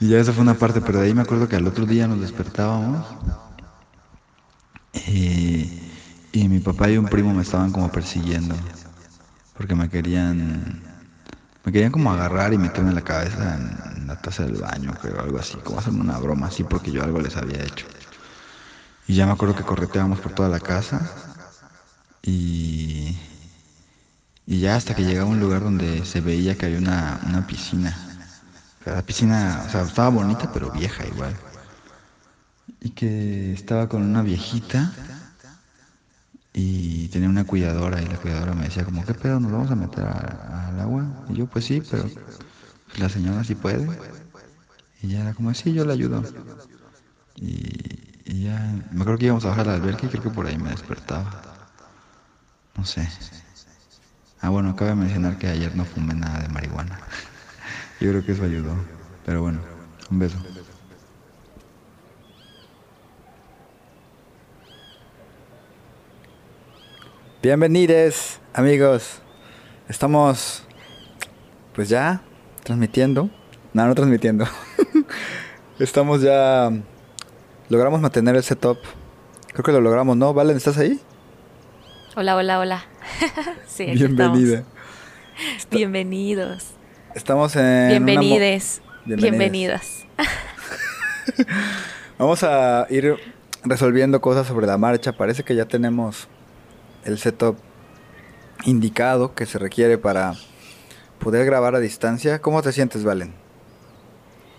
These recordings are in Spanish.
Y ya esa fue una parte, pero de ahí me acuerdo que al otro día nos despertábamos y, y mi papá y un primo me estaban como persiguiendo porque me querían me querían como agarrar y meterme la cabeza en, la taza del baño, pero algo así, como hacerme una broma así porque yo algo les había hecho. Y ya me acuerdo que correteábamos por toda la casa y, y ya hasta que llegaba a un lugar donde se veía que había una, una piscina. La piscina, o sea, estaba bonita pero vieja igual. Y que estaba con una viejita y tenía una cuidadora y la cuidadora me decía como, ¿qué pedo? ¿Nos vamos a meter al agua? Y yo, pues sí, pero la señora sí puede. Y ya era como, sí, yo la ayudo. Y, y ya, me acuerdo que íbamos a bajar a la alberca y creo que por ahí me despertaba. No sé. Ah, bueno, cabe mencionar que ayer no fumé nada de marihuana. Yo creo que eso ayudó. Pero bueno, un beso. Bienvenidos, amigos. Estamos, pues ya, transmitiendo. No, no transmitiendo. Estamos ya... Logramos mantener el setup. Creo que lo logramos, ¿no? Valen, ¿estás ahí? Hola, hola, hola. sí, aquí Bienvenida. estamos. Bienvenidos. Estamos en... una. Bienvenides. Bienvenidas. Vamos a ir resolviendo cosas sobre la marcha. Parece que ya tenemos el setup indicado que se requiere para poder grabar a distancia. ¿Cómo te sientes, Valen?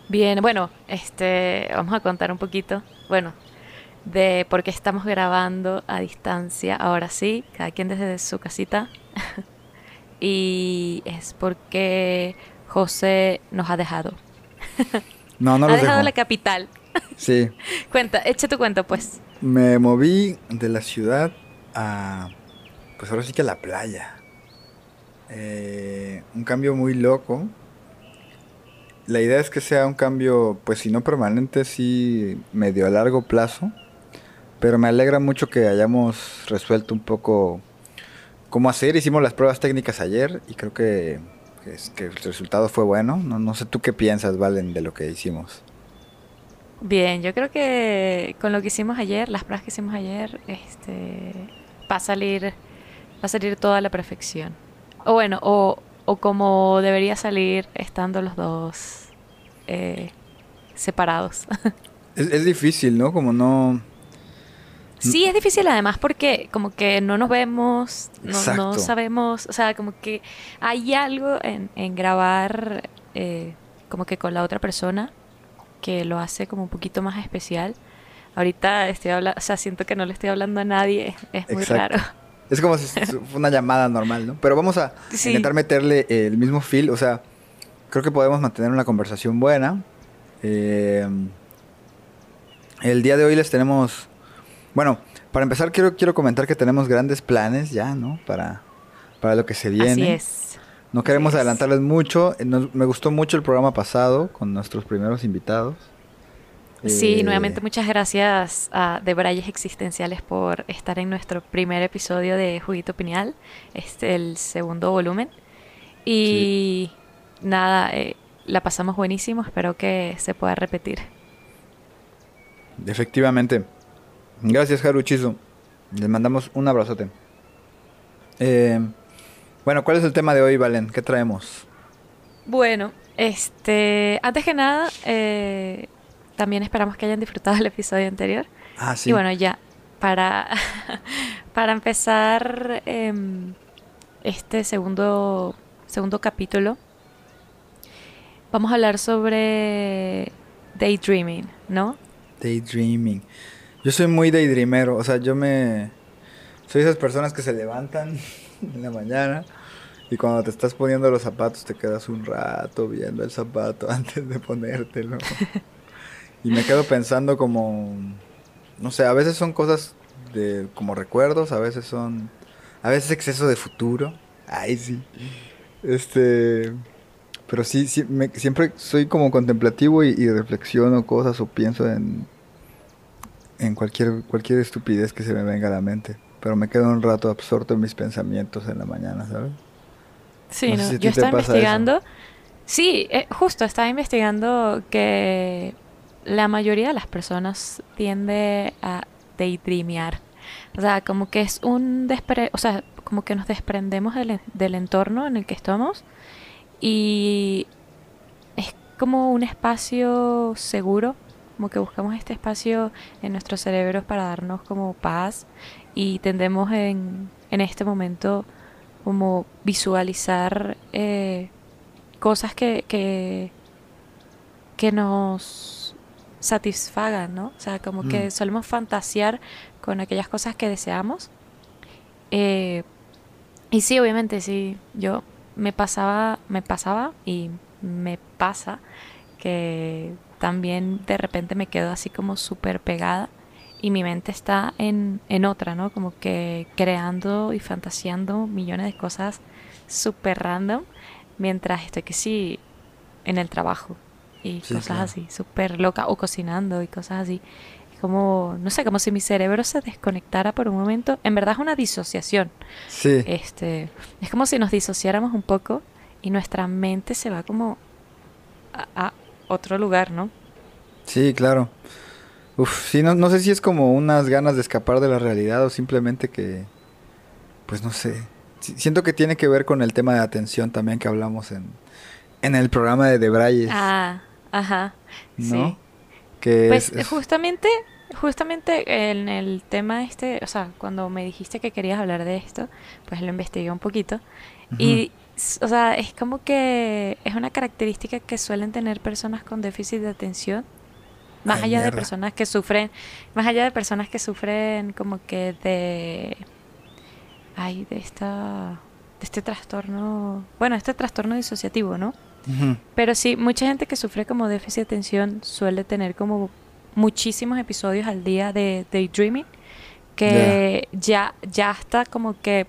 Bien, bueno, este, vamos a contar un poquito, bueno, de por qué estamos grabando a distancia. Ahora sí, cada quien desde su casita. y es porque José nos ha dejado. No, no ha dejado la capital. Sí, Cuenta, echa tu cuento, pues. me moví de la ciudad a, pues ahora sí que a la playa. Eh, un cambio muy loco. La idea es que sea un cambio, pues si no permanente, sí medio a largo plazo. Pero me alegra mucho que hayamos resuelto un poco cómo hacer. Hicimos las pruebas técnicas ayer y creo que, que es- que el resultado fue bueno. No, no sé tú qué piensas, Valen, de lo que hicimos. Bien, yo creo que con lo que hicimos ayer, las pruebas que hicimos ayer, este, va a salir, va a salir toda a la perfección. O bueno, o, o como debería salir estando los dos eh, separados. Es, es difícil, ¿no? Como no... Sí, es difícil además porque como que no nos vemos, no, sabemos, o sea, como que hay algo en, en grabar eh, como que con la otra persona que lo hace como un poquito más especial. Ahorita estoy hablando, o sea, siento que no le estoy hablando a nadie, es muy Exacto. raro. Es como si fue una llamada normal, ¿no? Pero vamos a Sí. intentar meterle el mismo feel, o sea, creo que podemos mantener una conversación buena. Eh, el día de hoy les tenemos, bueno, para empezar quiero, quiero comentar que tenemos grandes planes ya, ¿no? Para, para lo que se viene. Así es. No queremos adelantarles mucho. eh, nos- me gustó mucho el programa pasado con nuestros primeros invitados. Sí, Eh, nuevamente muchas gracias a De Brayes Existenciales por estar en nuestro primer episodio de Juguito Pineal, este el segundo volumen. Y nada, eh, la pasamos buenísimo, espero que se pueda repetir. Efectivamente. Gracias, Haru Chizo. Les mandamos un abrazote. Eh, bueno, ¿cuál es el tema de hoy, Valen? ¿Qué traemos? Bueno, este, antes que nada, eh, también esperamos que hayan disfrutado el episodio anterior. Ah, sí. Y bueno, ya, para, para empezar em, este segundo, segundo capítulo, vamos a hablar sobre daydreaming, ¿no? Daydreaming. Yo soy muy daydreamero, o sea, yo me... Soy esas personas que se levantan en la mañana y cuando te estás poniendo los zapatos te quedas un rato viendo el zapato antes de ponértelo. y me quedo pensando como, no sé, a veces son cosas de como recuerdos, a veces son, a veces exceso de futuro. Ay, sí. Este, pero sí, sí siempre soy como contemplativo y, reflexiono cosas o pienso en, en cualquier, cualquier estupidez que se me venga a la mente. Pero me quedo un rato absorto en mis pensamientos en la mañana, ¿sabes? Sí, no, yo estaba investigando. Sí, eh, justo estaba investigando que la mayoría de las personas tiende a daydreamear. O sea, como que es un despre o sea, como que nos desprendemos del, del entorno en el que estamos y es como un espacio seguro, como que buscamos este espacio en nuestros cerebros para darnos como paz y tendemos en, en este momento como visualizar eh, cosas que, que, que, nos satisfagan, ¿no? O sea, como que mm. solemos fantasear con aquellas cosas que deseamos. Eh, y sí, obviamente, sí, yo me pasaba, me pasaba y me pasa que también de repente me quedo así como súper pegada y mi mente está en, en otra, ¿no? Como que creando y fantaseando millones de cosas súper random mientras estoy que sí en el trabajo y cosas así, súper loca, o cocinando y cosas así. Como, no sé, como si mi cerebro se desconectara por un momento. En verdad es una disociación. Sí. Este, es como si nos disociáramos un poco y nuestra mente se va como a, a otro lugar, ¿no? Sí, claro. Uf, sí, no, no sé si es como unas ganas de escapar de la realidad o simplemente que, pues no sé. Siento que tiene que ver con el tema de atención también que hablamos en, en el programa de Debrayes. Ah, ajá. ¿No? Sí. Que pues justamente, justamente en el tema este, o sea, cuando me dijiste que querías hablar de esto, pues lo investigué un poquito. Y, o sea, es como que es una característica que suelen tener personas con déficit de atención más allá de personas que sufren, más allá de personas que sufren como que de ay, de esta de este trastorno, bueno, este trastorno disociativo, ¿no? Pero sí, mucha gente que sufre como déficit de atención suele tener como muchísimos episodios al día de daydreaming que ya ya hasta como que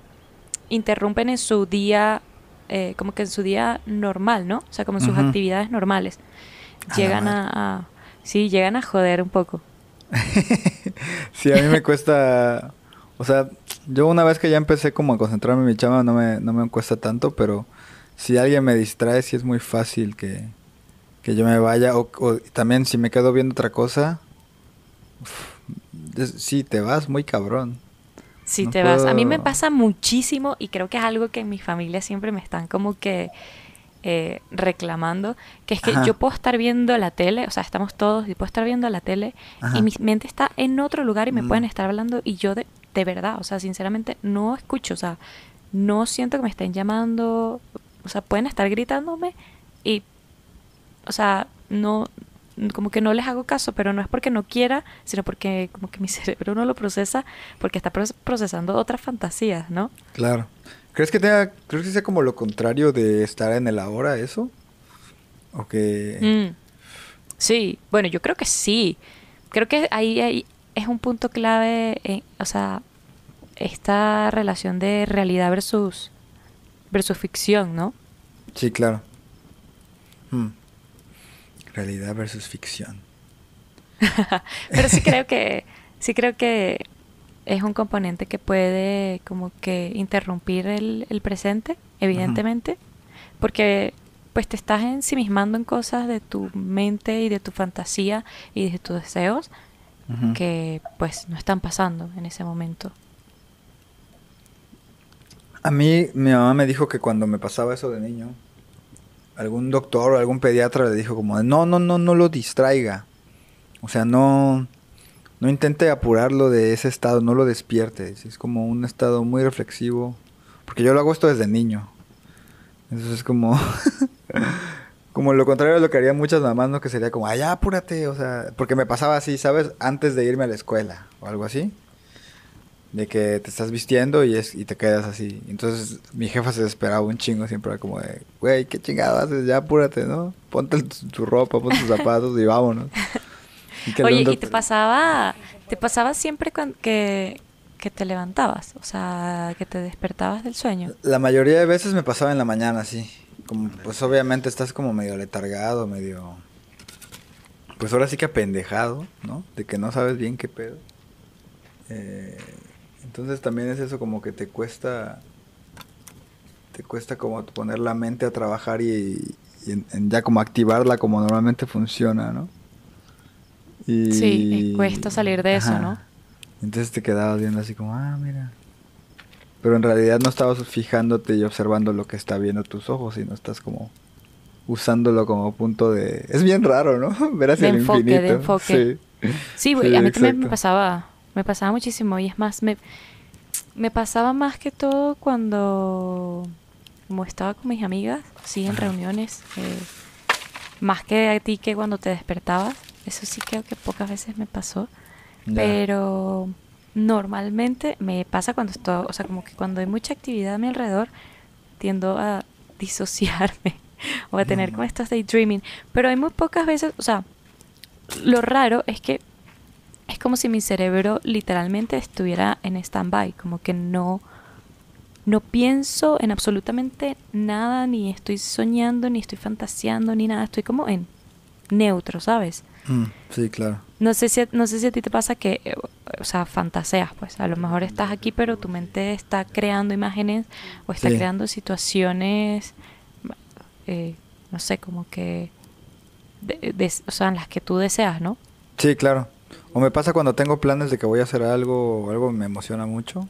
interrumpen en su día eh, como que en su día normal, ¿no? O sea, como en sus actividades normales. Llegan a, Sí, llegan a joder un poco. sí, a mí me cuesta... O sea, yo una vez que ya empecé como a concentrarme en mi chama no me, no me cuesta tanto, pero si alguien me distrae sí es muy fácil que, yo me vaya. O, también si me quedo viendo otra cosa, sí, te vas muy cabrón. Sí, te vas. A mí me pasa muchísimo y creo que es algo que en mi familia siempre me están como que eh, reclamando, que es que yo puedo estar viendo la tele, o sea, estamos todos y puedo estar viendo la tele y mi mente está en otro lugar y me pueden mm. estar hablando y yo de, de verdad, o sea, sinceramente no escucho, o sea, no siento que me estén llamando, o sea, pueden estar gritándome y, o sea, no, como que no les hago caso, pero no es porque no quiera, sino porque como que mi cerebro no lo procesa, porque está procesando otras fantasías, ¿no? Claro. ¿Crees que tenga, crees que sea como lo contrario de estar en el ahora eso? ¿O que...? Mm. Sí, bueno, yo creo que sí. Creo que ahí, es un punto clave, en, o sea, esta relación de realidad versus, versus ficción, ¿no? Sí, claro. Hmm. Realidad versus ficción. Pero sí creo que, sí creo que es un componente que puede como que interrumpir el, presente, evidentemente, porque pues te estás ensimismando en cosas de tu mente y de tu fantasía y de tus deseos que pues no están pasando en ese momento. A mí mi mamá me dijo que cuando me pasaba eso de niño, algún doctor o algún pediatra le dijo como, no, no, no, no lo distraiga. O sea, no, no intente apurarlo de ese estado, no lo despierte. Es como un estado muy reflexivo. Porque yo lo hago esto desde niño. Entonces es como. como lo contrario de lo que harían muchas mamás, ¿no? Que sería como, ay, apúrate. O sea, porque me pasaba así, ¿sabes? Antes de irme a la escuela o algo así. De que te estás vistiendo y, es, y te quedas así. Entonces mi jefa se desesperaba un chingo, siempre era como de, güey, ¿qué chingado haces? Ya apúrate, ¿no? Ponte tu, tu ropa, ponte tus zapatos y vámonos. Y Oye, ¿y te pasaba, te pasaba siempre con, que, que te levantabas? O sea, que te despertabas del sueño. La mayoría de veces me pasaba en la mañana, sí. Como, pues obviamente estás como medio letargado, medio... Pues ahora sí que apendejado, ¿no? De que no sabes bien qué pedo. Eh, entonces también es eso como que te cuesta te cuesta como poner la mente a trabajar y, ya como activarla como normalmente funciona, ¿no? Y, sí, cuesta salir de eso, ¿no? Entonces te quedabas viendo así como, ah, mira. Pero en realidad no estabas fijándote y observando lo que está viendo tus ojos, sino estás como usándolo como punto de... Es bien raro, ¿no? Ver hacia el infinito. De enfoque. Sí, sí, sí a mí también me pasaba me pasaba muchísimo y es más, me, me pasaba más que todo cuando como estaba con mis amigas, sí, en reuniones, eh, más que a ti que cuando te despertabas, eso sí creo que pocas veces me pasó, pero normalmente me pasa cuando estoy, o sea, como que cuando hay mucha actividad a mi alrededor, tiendo a disociarme o a tener como estos daydreaming, pero hay muy pocas veces, o sea, lo raro es que es como si mi cerebro literalmente estuviera en stand-by, como que no, no pienso en absolutamente nada, ni estoy soñando, ni estoy fantaseando, ni nada, estoy como en neutro, ¿sabes? Mm, sí, claro. No sé, si, no sé si a ti te pasa que, eh, o sea, fantaseas, pues a lo mejor estás aquí, pero tu mente está creando imágenes o está creando situaciones, eh, no sé, como que, o sea, en las que tú deseas, ¿no? Sí, claro. O me pasa cuando tengo planes de que voy a hacer algo o algo me emociona mucho.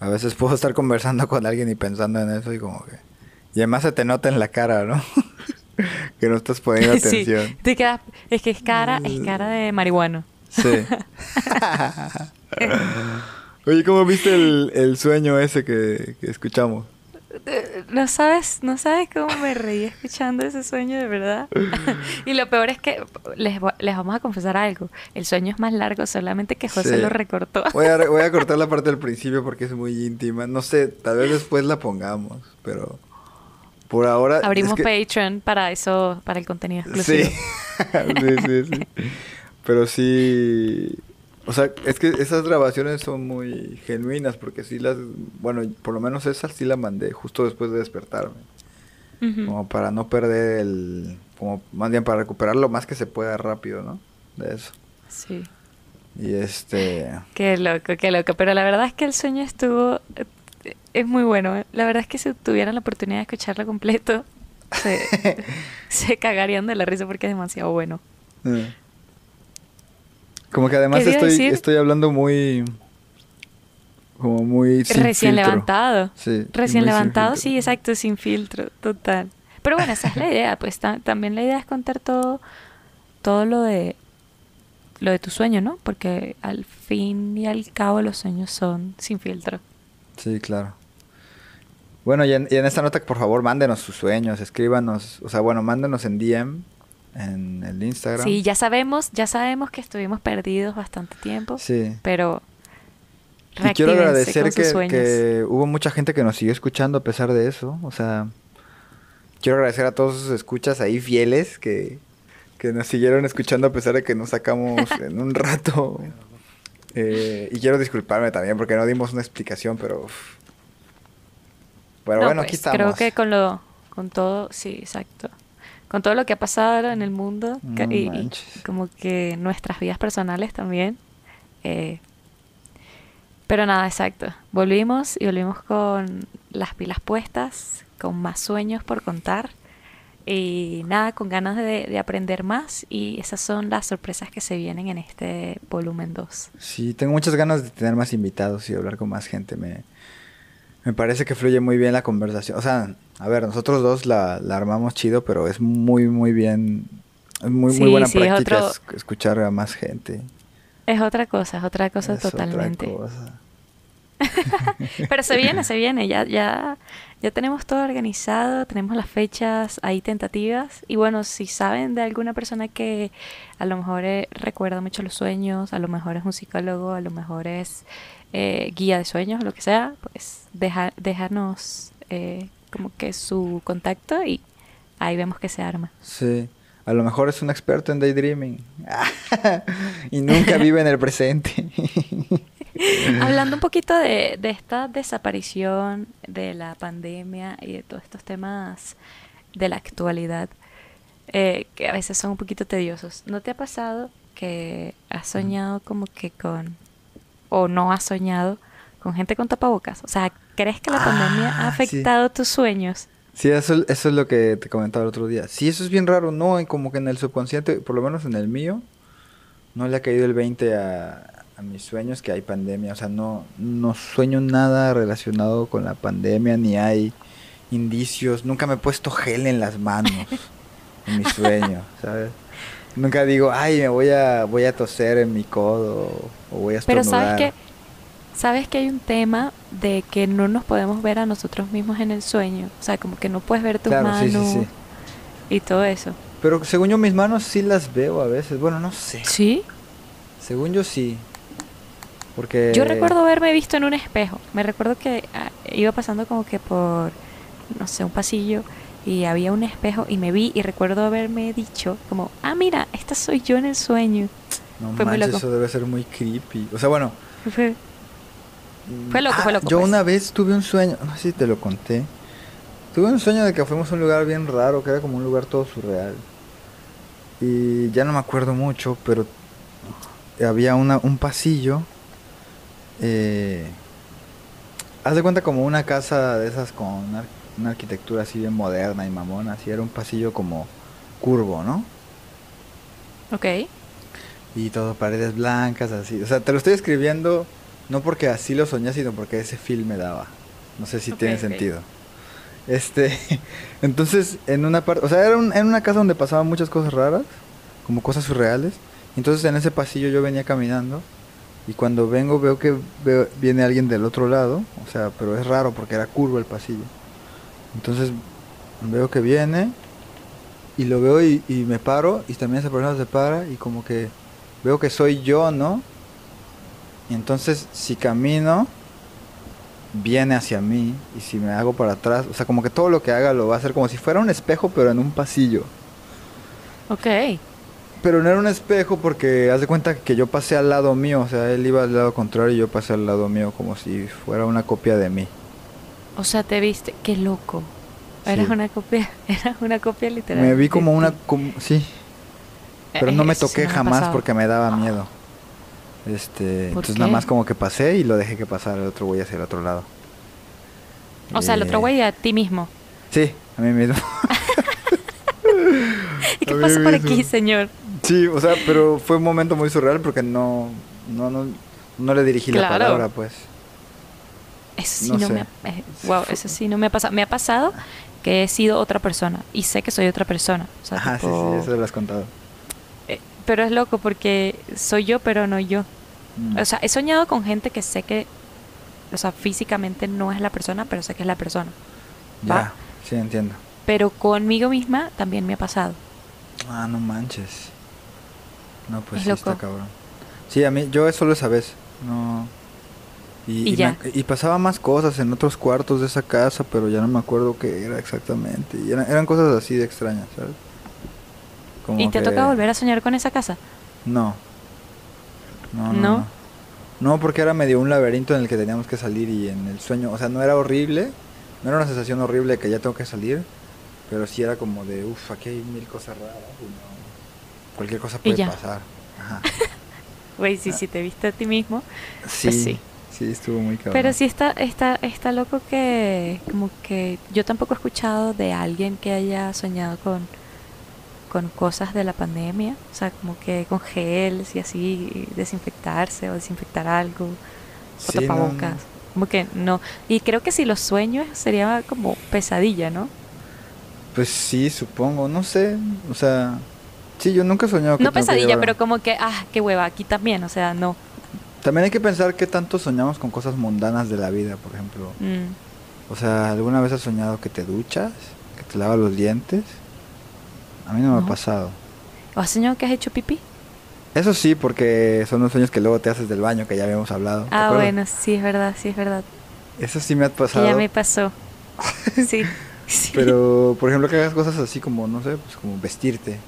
A veces puedo estar conversando con alguien y pensando en eso y como que... Y además se te nota en la cara, ¿no? que no estás poniendo atención. Sí, te quedas... Es que es cara, es cara de marihuano. Sí. Oye, ¿cómo viste el, el sueño ese que, que escuchamos? No sabes, no sabes cómo me reí escuchando ese sueño de verdad. y lo peor es que les, les, vamos a confesar algo. El sueño es más largo, solamente que José lo recortó. voy, a, voy a cortar la parte del principio porque es muy íntima. No sé, tal vez después la pongamos, pero por ahora. Abrimos Patreon para eso, para el contenido exclusivo. sí, sí, sí. Pero sí. O sea, es que esas grabaciones son muy genuinas porque sí las, bueno, por lo menos esas sí las mandé justo después de despertarme. Como para no perder el, como más bien para recuperar lo más que se pueda rápido, ¿no? De eso. Sí. Y este... Qué loco, qué loco. Pero la verdad es que el sueño estuvo, es muy bueno. ¿eh? La verdad es que si tuvieran la oportunidad de escucharlo completo, se, se cagarían de la risa porque es demasiado bueno. Como que además estoy, estoy hablando muy. Como muy. Recién levantado. Sí. Recién levantado, sí, exacto, sin filtro, total. Pero bueno, esa es la idea, pues también la idea es contar todo, todo lo de lo de tu sueño, ¿no? Porque al fin y al cabo los sueños son sin filtro. Sí, claro. Bueno, y en, y en esta nota, por favor, mándenos sus sueños, escríbanos, o sea, bueno, mándenos en DM en el Instagram. Sí, ya sabemos, ya sabemos que estuvimos perdidos bastante tiempo. Sí. Pero y quiero agradecer que, hubo mucha gente que nos siguió escuchando a pesar de eso. O sea, quiero agradecer a todos sus escuchas ahí fieles que, nos siguieron escuchando a pesar de que nos sacamos en un rato. Eh, y quiero disculparme también porque no dimos una explicación, pero... Bueno, bueno, aquí pues, estamos. Creo que con lo, con todo, sí, exacto con todo lo que ha pasado en el mundo y, como que nuestras vidas personales también. Eh, pero nada, exacto. Volvimos y volvimos con las pilas puestas, con más sueños por contar y nada, con ganas de, de, aprender más y esas son las sorpresas que se vienen en este volumen 2. Sí, tengo muchas ganas de tener más invitados y hablar con más gente. Me, me parece que fluye muy bien la conversación. O sea, a ver, nosotros dos la, armamos chido, pero es muy, muy bien. Es muy, muy buena práctica escuchar a más gente. Es otra cosa, es otra cosa totalmente. Otra cosa. Pero se viene, se viene, ya, ya, ya tenemos todo organizado, tenemos las fechas ahí tentativas. Y bueno, si saben de alguna persona que a lo mejor eh, recuerda mucho los sueños, a lo mejor es un psicólogo, a lo mejor es eh, guía de sueños, lo que sea, pues deja, déjanos eh, como que su contacto y ahí vemos que se arma. Sí. A lo mejor es un experto en daydreaming. y nunca vive en el presente. Hablando un poquito de, de, esta desaparición de la pandemia y de todos estos temas de la actualidad, eh, que a veces son un poquito tediosos. ¿No te ha pasado que has soñado como que con, o no has soñado con gente con tapabocas? O sea, ¿crees que la pandemia ha Ah, sí. afectado tus sueños? Sí, eso, eso es lo que te comentaba el otro día. Sí, eso es bien raro, ¿no? Como que en el subconsciente, por lo menos en el mío, no le ha caído el 20 a, a mis sueños que hay pandemia. O sea, no, no sueño nada relacionado con la pandemia, ni hay indicios. Nunca me he puesto gel en las manos en mis sueños, ¿sabes? Nunca digo, ay, me voy a, voy a toser en mi codo o voy a Pero estornudar. sabes que sabes que hay un tema de que no nos podemos ver a nosotros mismos en el sueño, o sea, como que no puedes ver tus Claro, manos sí, sí. y todo eso. Pero según yo mis manos sí las veo a veces. Bueno, no sé. Sí. Según yo sí. Porque... Yo recuerdo haberme visto en un espejo. Me recuerdo que ah, iba pasando como que por no sé, un pasillo y había un espejo y me vi y recuerdo haberme dicho como, "Ah, mira, esta soy yo en el sueño." No Fue muy manches, loco. eso debe ser muy creepy. O sea, bueno. Fue- Fue loco, ah, fue loco, Yo pues. una vez tuve un sueño, no sé si te lo conté. Tuve un sueño de que fuimos a un lugar bien raro, que era como un lugar todo surreal. Y ya no me acuerdo mucho, pero había una, un pasillo. Eh, haz de cuenta como una casa de esas con una, arquitectura así bien moderna y mamona. Así era un pasillo como curvo, ¿no? Ok. Y todo paredes blancas, así. O sea, te lo estoy escribiendo no porque así lo soñé, sino porque ese film me daba. No sé si tiene sentido. Este, entonces, en una parte, o sea, era un- en una casa donde pasaban muchas cosas raras, como cosas surreales. Entonces, en ese pasillo yo venía caminando y cuando vengo veo que veo- viene alguien del otro lado, o sea, pero es raro porque era curvo el pasillo. Entonces, veo que viene y lo veo y, y me paro y también esa persona se para y como que veo que soy yo, ¿no? Y entonces si camino viene hacia mí y si me hago para atrás, o sea, como que todo lo que haga lo va a hacer como si fuera un espejo pero en un pasillo. Ok. Pero no era un espejo porque haz de cuenta que yo pasé al lado mío, o sea, él iba al lado contrario y yo pasé al lado mío como si fuera una copia de mí. O sea, te viste, qué loco. Eras Sí. una copia, eras una copia literal. Me vi como una como- sí, pero no me toqué no me ha jamás porque me daba miedo. Este, ¿Por entonces qué? nada más como que pasé y lo dejé que pasara el otro güey hacia el otro lado. O sea, el otro Eh, güey a ti mismo. Sí, a mí mismo. ¿Y qué pasa por aquí, señor? sí, o sea, pero fue un momento muy surreal porque no no no, no le dirigí la palabra, pues. Eso sí No no, sé. me ha, eh, wow, eso sí no me ha pasado. Me ha pasado que he sido otra persona y sé que soy otra persona. O sea, Ajá, sí, tipo, sí, eso lo has contado. eh, pero es loco porque soy yo, pero no yo. Mm. O sea, he soñado con gente que sé que, o sea, físicamente no es la persona, pero sé que es la persona. ya, va. sí entiendo. Pero conmigo misma también me ha pasado. Ah, no manches. No, pues Es sí loco. está cabrón. Sí, a mí, yo solo esa vez. No. Y, ya. me- y pasaba más cosas en otros cuartos de esa casa, pero ya no me acuerdo qué era exactamente. Y eran, eran cosas así de extrañas, ¿sabes? Como ¿Y te que- tocado volver a soñar con esa casa? No. No, no, ¿No? no. No, porque era medio un laberinto en el que teníamos que salir y en el sueño, o sea, no era horrible, no era una sensación horrible de que ya tengo que salir, pero sí era como de, uff, aquí hay mil cosas raras y no, cualquier cosa puede pasar. Ajá. Güey, sí, si te viste a ti mismo. Sí, Pues sí. Sí, estuvo muy cabrón. Pero sí está, está, está loco que como que yo tampoco he escuchado de alguien que haya soñado con, con cosas de la pandemia. O sea, como que con gels y así, desinfectarse o desinfectar algo, o Sí, no, tapabocas. Como que no. Y creo que si los sueños sería como pesadilla, ¿no? Pues sí, supongo, no sé, o sea, sí, yo nunca he soñado que No pesadilla, pero como que, ah, qué hueva, aquí también, o sea, no. También hay que pensar qué tanto soñamos con cosas mundanas de la vida, por ejemplo. Mm. O sea, ¿alguna vez has soñado que te duchas? ¿Que te lavas los dientes? A mí no, me ha pasado. ¿O has soñado que has hecho pipí? Eso sí, porque son los sueños que luego te haces del baño, que ya habíamos hablado. ¿te Ah, bueno, sí, es verdad, sí, es verdad. Eso sí me ha Que pasado. ya me pasó. Sí, sí. Pero, por ejemplo, que hagas cosas así como, no sé, pues como vestirte.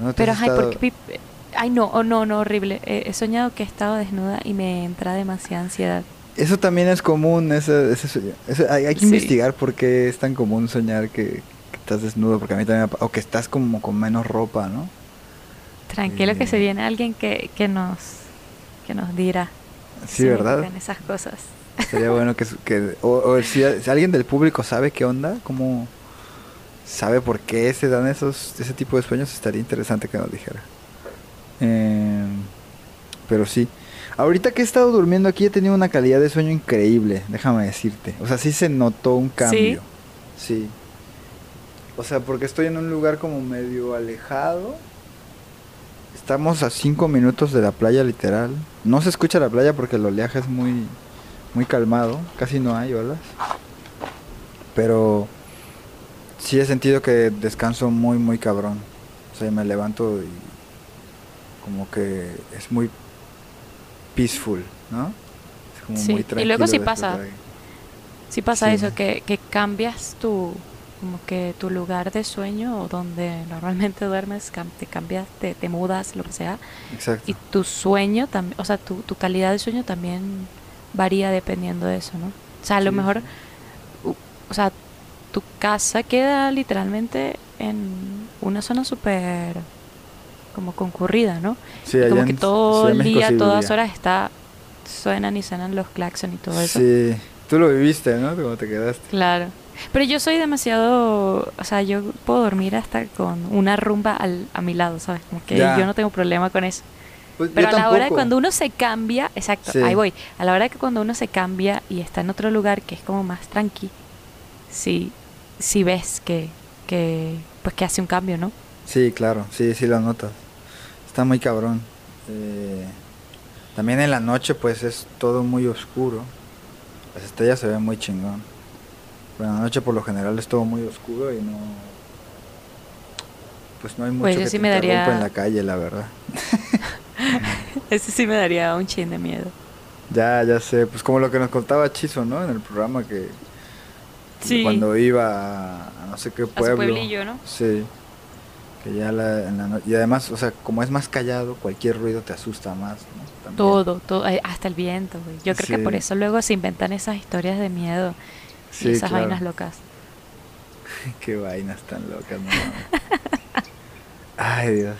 ¿No te Pero, ay, estado- porque pip- Ay, no, oh, no, no, horrible. Eh, he soñado que he estado desnuda y me entra demasiada ansiedad. Eso también es común, ese, ese sueño. Hay, hay que Sí. investigar por qué es tan común soñar que, que estás desnudo, porque a mí también O que estás como con menos ropa, ¿no? Tranquilo que Eh. se viene alguien que, que nos que nos dirá. Sí, ¿verdad? tocan esas cosas. Sería bueno que... que o o si, si alguien del público sabe qué onda, cómo... Sabe por qué se dan esos ese tipo de sueños, estaría interesante que nos dijera. Eh, pero sí. Ahorita que he estado durmiendo aquí he tenido una calidad de sueño increíble, déjame decirte. O sea, sí se notó un cambio. Sí. O sea, porque estoy en un lugar como medio alejado. Estamos a cinco minutos de la playa, literal. No se escucha la playa porque el oleaje es muy, muy calmado. Casi no hay olas. Pero sí he sentido que descanso muy, muy cabrón. O sea, me levanto y como que es muy peaceful, ¿no? Es como Sí, muy y tranquilo. luego sí pasa. Sí pasa Sí. eso, que, que cambias tu como que tu lugar de sueño o donde normalmente duermes, te cambias, te, te mudas, lo que sea, Exacto. y tu sueño también, o sea, tu, tu calidad de sueño también varía dependiendo de eso, ¿no? O sea, a lo Sí, mejor, o sea, tu casa queda literalmente en una zona súper como concurrida, ¿no? Sí, allá como que todo el día, sí todas horas está, suenan y suenan los claxon y todo eso. Sí, tú lo viviste, ¿no? Como te quedaste. Claro. Pero yo soy demasiado, o sea, yo puedo dormir hasta con una rumba al, a mi lado, ¿sabes? Como que Ya. yo no tengo problema con eso. Pues Pero a la hora de cuando uno se cambia, exacto, Sí. ahí voy. A la hora de que cuando uno se cambia y está en otro lugar que es como más tranqui, sí, sí ves que, que, pues que hace un cambio, ¿no? Sí, claro, sí, sí lo notas. Está muy cabrón. Eh, también en la noche pues es todo muy oscuro. Las estrellas se ven muy chingón. Pero en la noche por lo general es todo muy oscuro y no... Pues no hay mucho Pues yo que sí te me daría- en la calle, la verdad. Ese sí me daría un chin de miedo. Ya, ya sé, pues como lo que nos contaba Chizo, ¿no? En el programa que Sí. cuando iba a, a no sé qué A su pueblo. pueblillo, ¿no? Sí. Que ya la, en la no- y además, o sea, como es más callado, cualquier ruido te asusta más, ¿no? Todo, todo, hasta el viento, güey. Yo creo que por eso luego se inventan esas historias de miedo Sí, y esas claro. vainas locas. Qué vainas tan locas, no. Ay, Dios.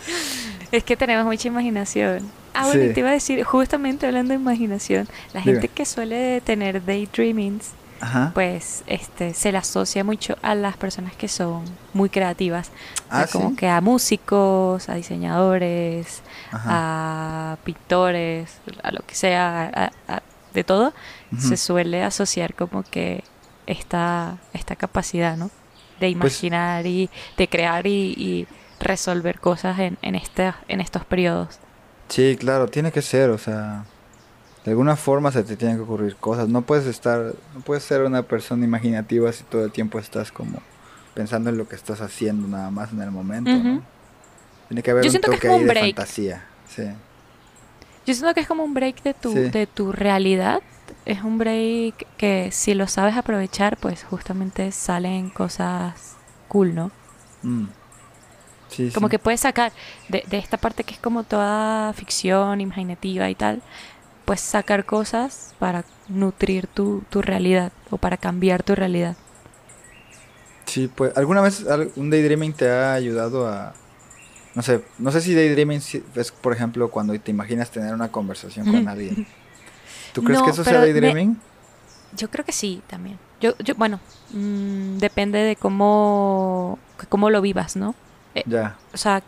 Es que tenemos mucha imaginación. Ah, bueno, Sí. te iba a decir, justamente hablando de imaginación, la Dime. gente que suele tener daydreamings, Ajá. pues este se le asocia mucho a las personas que son muy creativas. O sea, Ah, como que a músicos, a diseñadores, Ajá. a pintores, a lo que sea, a- a- de todo, se suele asociar como que esta, esta capacidad, ¿no? De Pues imaginar y de crear y, y resolver cosas en, en, este, en estos periodos. Sí, claro, tiene que ser, o sea, de alguna forma se te tienen que ocurrir cosas. No puedes estar, no puedes ser una persona imaginativa si todo el tiempo estás como pensando en lo que estás haciendo nada más en el momento. Tiene que haber Yo un que toque ahí un de fantasía. Sí. Yo siento que es como un break de tu, Sí. de tu realidad. Es un break que si lo sabes aprovechar, pues justamente salen cosas cool, ¿no? Mm. Sí, Como sí. que puedes sacar de, de esta parte que es como toda ficción, imaginativa y tal, pues sacar cosas para nutrir tu, tu realidad o para cambiar tu realidad. Sí, pues, ¿alguna vez un daydreaming te ha ayudado a... No sé, no sé si daydreaming es, por ejemplo, cuando te imaginas tener una conversación con alguien. ¿Tú crees No, que eso sea me- daydreaming? Yo creo que sí, también. Yo, yo bueno, mm, depende de cómo, cómo lo vivas, ¿no? Eh, Ya. o sea,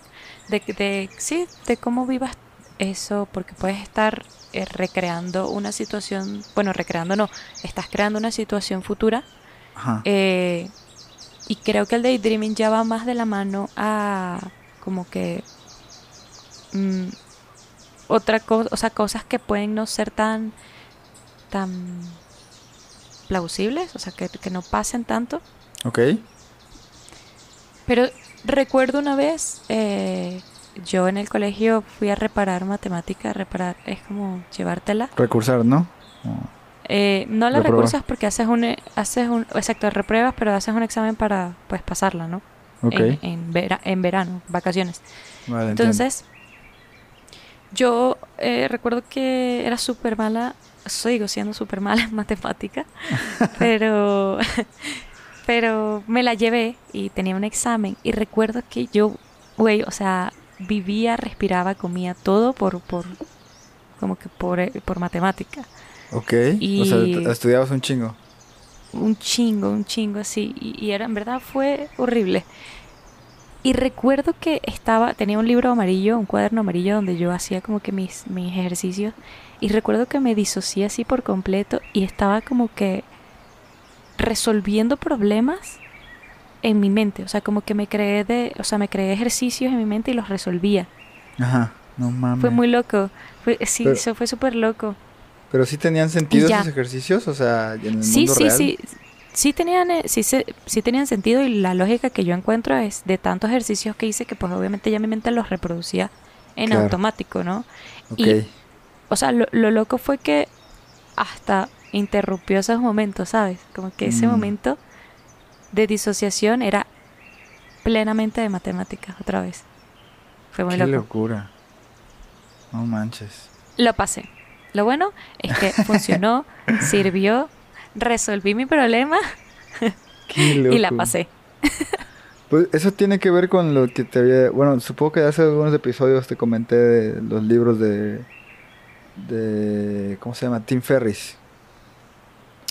de, de, sí, de cómo vivas eso, porque puedes estar eh, recreando una situación, bueno, recreando no, estás creando una situación futura Ajá. eh, y creo que el daydreaming ya va más de la mano a como que mm, otra cosa, o sea, cosas que pueden no ser tan, tan plausibles, o sea, que, que no pasen tanto. Ok. Pero recuerdo una vez, eh, yo en el colegio fui a reparar matemática, reparar es como llevártela. Recursar, ¿no? Eh, no la recursas porque haces un, e- haces un, exacto, repruebas, pero haces un examen para, pues, pasarla, ¿no? Ok. En, en, vera- en verano, vacaciones. Vale, entiendo. Entonces, yo eh, recuerdo que era súper mala, sigo siendo súper mala en matemática, pero, pero me la llevé y tenía un examen y recuerdo que yo, güey, o sea, vivía, respiraba, comía todo por, por como que por, eh, por matemática. Ok. O sea, y- estudiabas un chingo. un chingo, un chingo así. Y, y era, en verdad fue horrible. Y recuerdo que estaba, tenía un libro amarillo, un cuaderno amarillo donde yo hacía como que mis, mis ejercicios. Y recuerdo que me disocié así por completo y estaba como que resolviendo problemas en mi mente. O sea, como que me creé de, o sea, me creé ejercicios en mi mente y los resolvía. Ajá. No mames. Fue muy loco. Fue, sí, Pero- eso fue súper loco. Pero sí tenían sentido esos ejercicios, o sea, en el Sí, mundo sí, real. sí. Sí tenían, eh, sí, se- sí tenían sentido y la lógica que yo encuentro es de tantos ejercicios que hice que pues obviamente ya mi mente los reproducía en Claro. automático, ¿no? Ok. y- O sea, lo, lo loco fue que hasta interrumpió esos momentos, ¿sabes? Como que ese Mm. momento de disociación era plenamente de matemáticas otra vez. Fue muy Qué loco. locura. No manches. Lo pasé. Lo bueno es que funcionó, sirvió, resolví mi problema Qué y la pasé. Pues eso tiene que ver con lo que te había... Bueno, supongo que hace algunos episodios te comenté de los libros de... de ¿Cómo se llama? Tim Ferris.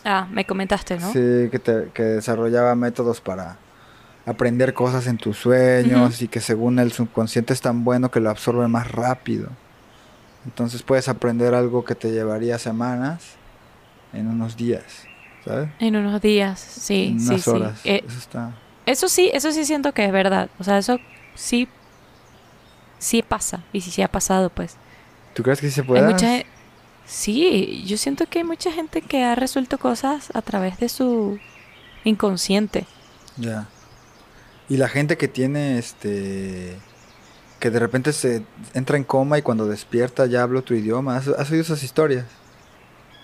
Ah, me comentaste, ¿no? Sí, que, te- que desarrollaba métodos para aprender cosas en tus sueños y que según el subconsciente es tan bueno que lo absorbe más rápido. Entonces puedes aprender algo que te llevaría semanas en unos días, ¿sabes? En unos días, sí, en sí, unas sí. horas. Eh, Eso está... eso sí, eso sí siento que es verdad. O sea, eso sí, sí pasa. Y si sí ha pasado, pues. ¿Tú crees que sí se Hay puede? mucha gen- Sí, yo siento que hay mucha gente que ha resuelto cosas a través de su inconsciente. Ya. Y la gente que tiene este que de repente se entra en coma y cuando despierta ya habla tu idioma. ¿Has, has oído esas historias?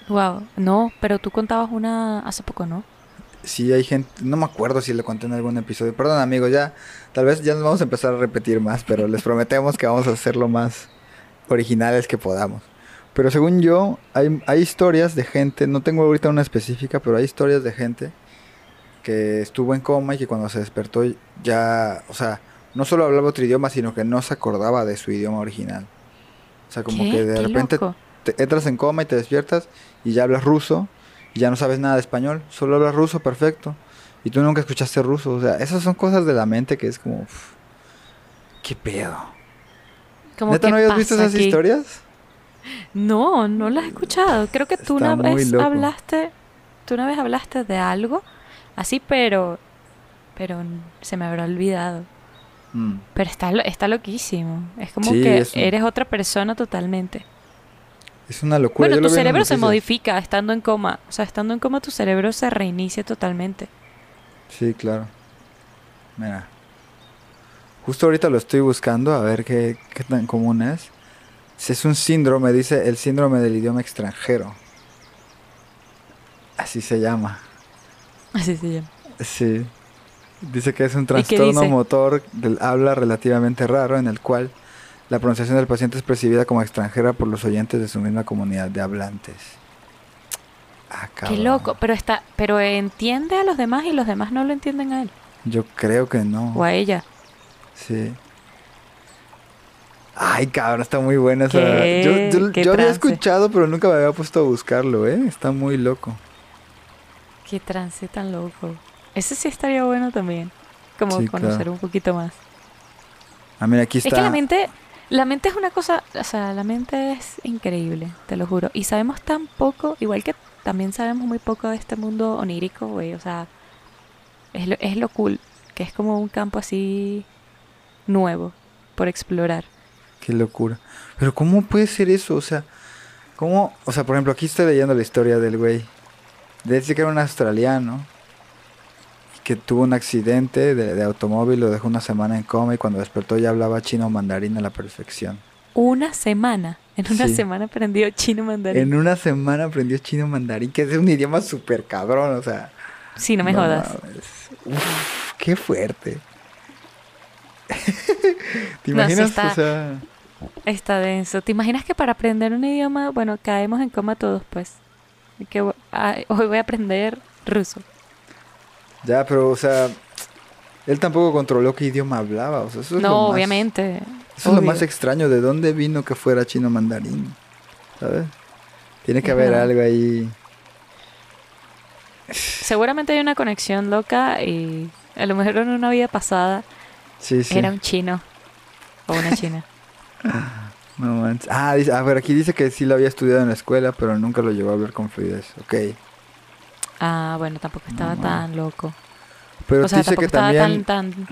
Wow, no, pero tú contabas una hace poco, ¿no? Sí, hay gente, no me acuerdo si lo conté en algún episodio. Perdón, amigos, ya tal vez ya nos vamos a empezar a repetir más, pero les prometemos que vamos a hacer lo más originales que podamos. Pero según yo, hay, hay historias de gente, no tengo ahorita una específica, pero hay historias de gente que estuvo en coma y que cuando se despertó ya, o sea, no solo hablaba otro idioma, sino que no se acordaba de su idioma original. O sea, como ¿Qué? que de Qué repente te entras en coma y te despiertas y ya hablas ruso y ya no sabes nada de español, solo hablas ruso perfecto y tú nunca escuchaste ruso, o sea, esas son cosas de la mente que es como uf, qué pedo. ¿Neta no habías visto esas aquí. historias? No, no las he escuchado. Creo que tú Está una vez loco. hablaste, tú una vez hablaste de algo así, pero, pero se me habrá olvidado. Mm, Pero está, está loquísimo. Es como Sí, que es un- eres otra persona totalmente. Es una locura. Bueno, yo tu cerebro se modifica estando en coma. O sea, estando en coma tu cerebro se reinicia totalmente. Sí, claro. Mira. Justo ahorita lo estoy buscando a ver qué, qué tan común es. Es un síndrome, dice el síndrome del idioma extranjero. Así se llama. Así se llama. Sí. Dice que es un trastorno motor del habla relativamente raro en el cual la pronunciación del paciente es percibida como extranjera por los oyentes de su misma comunidad de hablantes. Ah, Qué loco. Pero está, pero entiende a los demás y los demás no lo entienden a él. Yo creo que no. O a ella. Sí. Ay, cabrón, está muy buena esa. Yo, yo- ¿Qué yo había escuchado, pero nunca me había puesto a buscarlo, ¿eh? Está muy loco. Qué trance tan loco. Ese sí estaría bueno también. Como Sí, conocer claro. un poquito más. Ah, mira, aquí está. Es que la mente, la mente es una cosa, o sea, la mente es increíble, te lo juro. Y sabemos tan poco, igual que también sabemos muy poco de este mundo onírico, güey. O sea, es lo, es lo cool, que es como un campo así nuevo por explorar. Qué locura. Pero ¿cómo puede ser eso? O sea, ¿cómo? O sea, por ejemplo, aquí estoy leyendo la historia del güey. Dice que era un australiano que tuvo un accidente de, de automóvil, lo dejó una semana en coma y cuando despertó ya hablaba chino mandarín a la perfección. Una semana. En una Sí. semana aprendió chino mandarín. En una semana aprendió chino mandarín, que es un idioma súper cabrón, o sea. Sí, no me jodas. Uf, qué fuerte. ¿Te No, sí imaginas? está- O sea, Está denso. ¿Te imaginas que para aprender un idioma, bueno, caemos en coma todos, pues? Que hoy voy a aprender ruso. ya, pero, o sea, él tampoco controló qué idioma hablaba. O sea, eso es no, lo más- obviamente. Eso es lo más extraño. ¿De dónde vino que fuera chino mandarín? ¿Sabes? Tiene que haber algo ahí. Seguramente hay una conexión loca y a lo mejor en una vida pasada Sí, sí. era un chino o una china. No manches. Ah, dice, a ver, aquí dice que sí lo había estudiado en la escuela, pero nunca lo llevó a hablar con fluidez. Ok. Ah, bueno, tampoco estaba No, tan loco. Pero o sea, dice que también. tan, tan...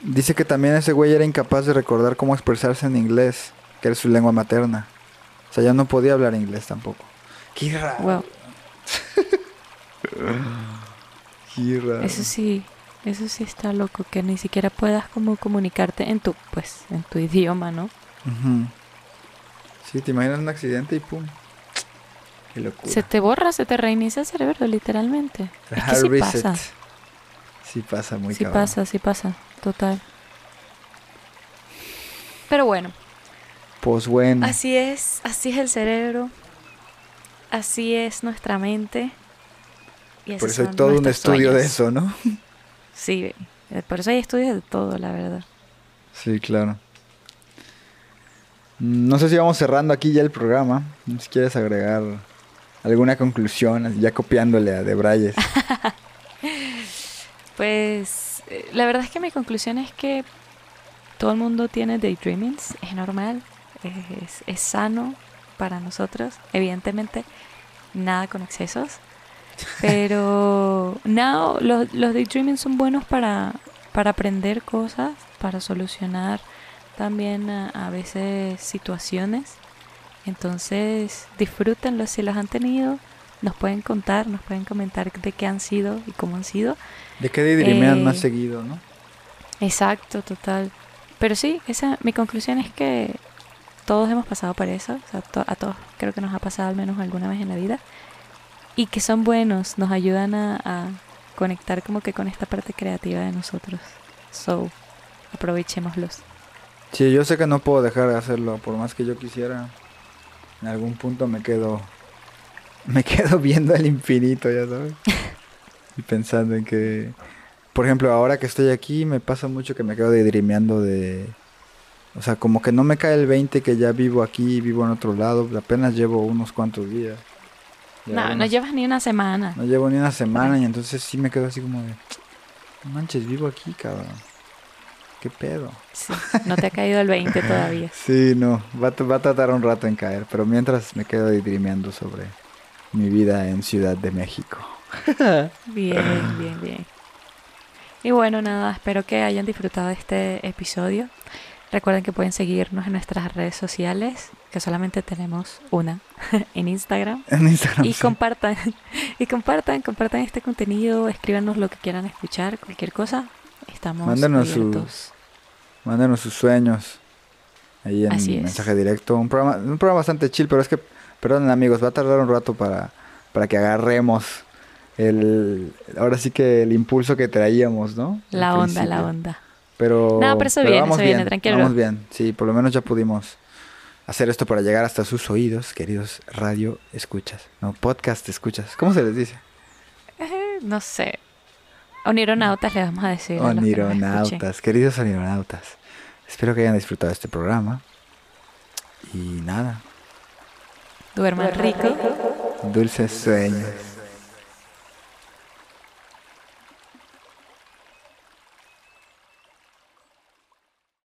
Dice que también ese güey era incapaz de recordar cómo expresarse en inglés, que era su lengua materna. O sea, ya no podía hablar inglés tampoco. Qué raro. Wow, Qué raro. eso sí, eso sí está loco, que ni siquiera puedas como comunicarte en tu, pues, en tu idioma, ¿no? Sí, te imaginas un accidente y pum. Qué locura. Se te borra, se te reinicia el cerebro, literalmente. Es que Hard sí reset. pasa, Sí pasa muy sí cabrón. pasa, sí pasa, total. Pero bueno, Pues bueno. así es, así es el cerebro, así es nuestra mente. Y Por eso hay todo un estudio de eso, ¿no? Sí, eh, por eso hay estudios de todo, la verdad. Sí, claro. Mm, No sé si vamos cerrando aquí ya el programa. Si quieres agregar alguna conclusión, ya copiándole a Debrayes. Pues eh, la verdad es que mi conclusión es que todo el mundo tiene daydreamings, es normal, es, es sano para nosotros, evidentemente nada con excesos, pero no, los, los daydreamings son buenos para, para aprender cosas, para solucionar también a, a veces situaciones, entonces disfrútenlos si los han tenido. Nos pueden contar, nos pueden comentar de qué han sido y cómo han sido. ¿De qué daydreamean Eh, más seguido, no? Exacto, total. Pero sí, esa, mi conclusión es que todos hemos pasado por eso, o sea, to- a todos creo que nos ha pasado al menos alguna vez en la vida, y que son buenos, nos ayudan a, a conectar como que con esta parte creativa de nosotros. So, aprovechémoslos. Sí, yo sé que no puedo dejar de hacerlo, por más que yo quisiera. En algún punto me quedo. Me quedo viendo al infinito, ya sabes. y pensando en que. Por ejemplo, ahora que estoy aquí, me pasa mucho que me quedo daydreameando de. O sea, como que no me cae el 20 que ya vivo aquí, vivo en otro lado. Apenas llevo unos cuantos días. No, no llevas ni una semana. no llevo ni una semana y entonces sí me quedo así como de. "No manches, vivo aquí, cabrón. ¿Qué pedo? Sí, no te ha caído el 20 todavía. Sí, no, va, va a tardar un rato en caer, pero mientras me quedo daydreameando sobre mi vida en Ciudad de México. Bien, bien, bien. Y bueno, nada, espero que hayan disfrutado de este episodio. Recuerden que pueden seguirnos en nuestras redes sociales, que solamente tenemos una, en Instagram. En Instagram. Y sí. compartan, y compartan, compartan este contenido, escríbanos lo que quieran escuchar, cualquier cosa. Estamos Mándenos abiertos. Mándenos sus sueños ahí en Así mensaje directo. Un programa, un programa bastante chill, pero es que, perdón amigos, va a tardar un rato para, para que agarremos el, ahora sí que el impulso que traíamos, ¿no? Al La onda, la onda. Pero, No, pero eso viene, vamos eso viene, bien, tranquilo. Vamos bien, sí, por lo menos ya pudimos hacer esto para llegar hasta sus oídos, queridos radio escuchas, no, podcast escuchas, ¿cómo se les dice? Eh, no sé. Onironautas le vamos a decir. los que. Onironautas, queridos onironautas, espero que hayan disfrutado este programa y nada, Duerman rico. dulces sueños.